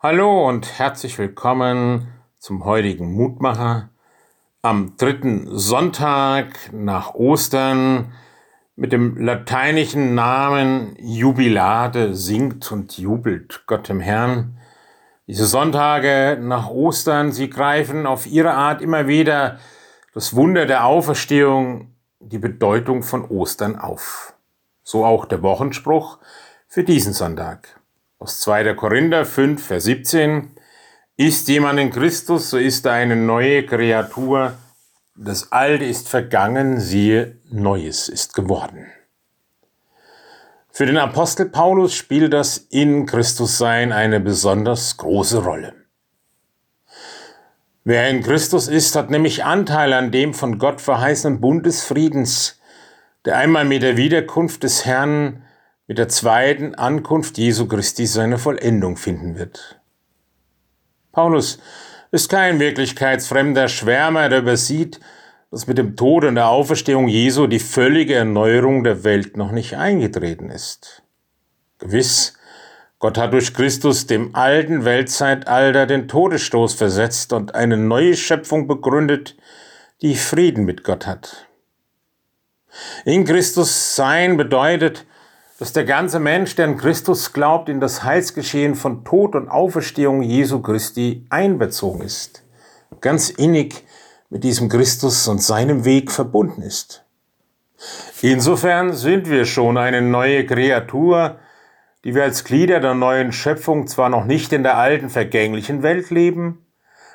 Hallo und herzlich willkommen zum heutigen Mutmacher am dritten Sonntag nach Ostern mit dem lateinischen Namen Jubilade singt und jubelt Gott im Herrn. Diese Sonntage nach Ostern, sie greifen auf ihre Art immer wieder das Wunder der Auferstehung, die Bedeutung von Ostern auf. So auch der Wochenspruch für diesen Sonntag aus 2. Korinther 5, Vers 17. Ist jemand in Christus, so ist er eine neue Kreatur. Das Alte ist vergangen, siehe, Neues ist geworden. Für den Apostel Paulus spielt das in Christus Sein eine besonders große Rolle. Wer in Christus ist, hat nämlich Anteil an dem von Gott verheißenen Bund des Friedens, der einmal mit der Wiederkunft des Herrn mit der zweiten Ankunft Jesu Christi seine Vollendung finden wird. Paulus ist kein wirklichkeitsfremder Schwärmer, der übersieht, dass mit dem Tod und der Auferstehung Jesu die völlige Erneuerung der Welt noch nicht eingetreten ist. Gewiss, Gott hat durch Christus dem alten Weltzeitalter den Todesstoß versetzt und eine neue Schöpfung begründet, die Frieden mit Gott hat. In Christus sein bedeutet, dass der ganze Mensch, der an Christus glaubt, in das Heilsgeschehen von Tod und Auferstehung Jesu Christi einbezogen ist, ganz innig mit diesem Christus und seinem Weg verbunden ist. Insofern sind wir schon eine neue Kreatur, die wir als Glieder der neuen Schöpfung zwar noch nicht in der alten vergänglichen Welt leben,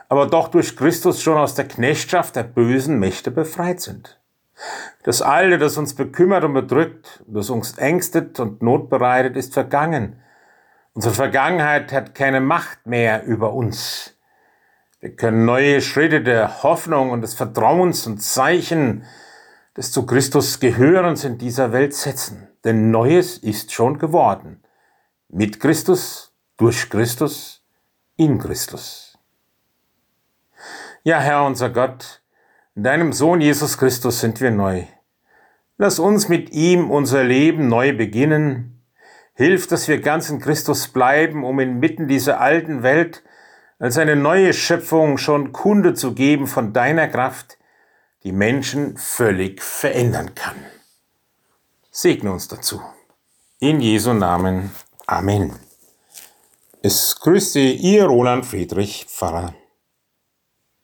aber doch durch Christus schon aus der Knechtschaft der bösen Mächte befreit sind. Das Alte, das uns bekümmert und bedrückt, das uns ängstet und Not bereitet, ist vergangen. Unsere Vergangenheit hat keine Macht mehr über uns. Wir können neue Schritte der Hoffnung und des Vertrauens und Zeichen des zu Christus Gehörens in dieser Welt setzen. Denn Neues ist schon geworden. Mit Christus, durch Christus, in Christus. Ja, Herr unser Gott, in deinem Sohn Jesus Christus sind wir neu. Lass uns mit ihm unser Leben neu beginnen. Hilf, dass wir ganz in Christus bleiben, um inmitten dieser alten Welt als eine neue Schöpfung schon Kunde zu geben von deiner Kraft, die Menschen völlig verändern kann. Segne uns dazu. In Jesu Namen. Amen. Es grüße Ihr Roland Friedrich Pfarrer.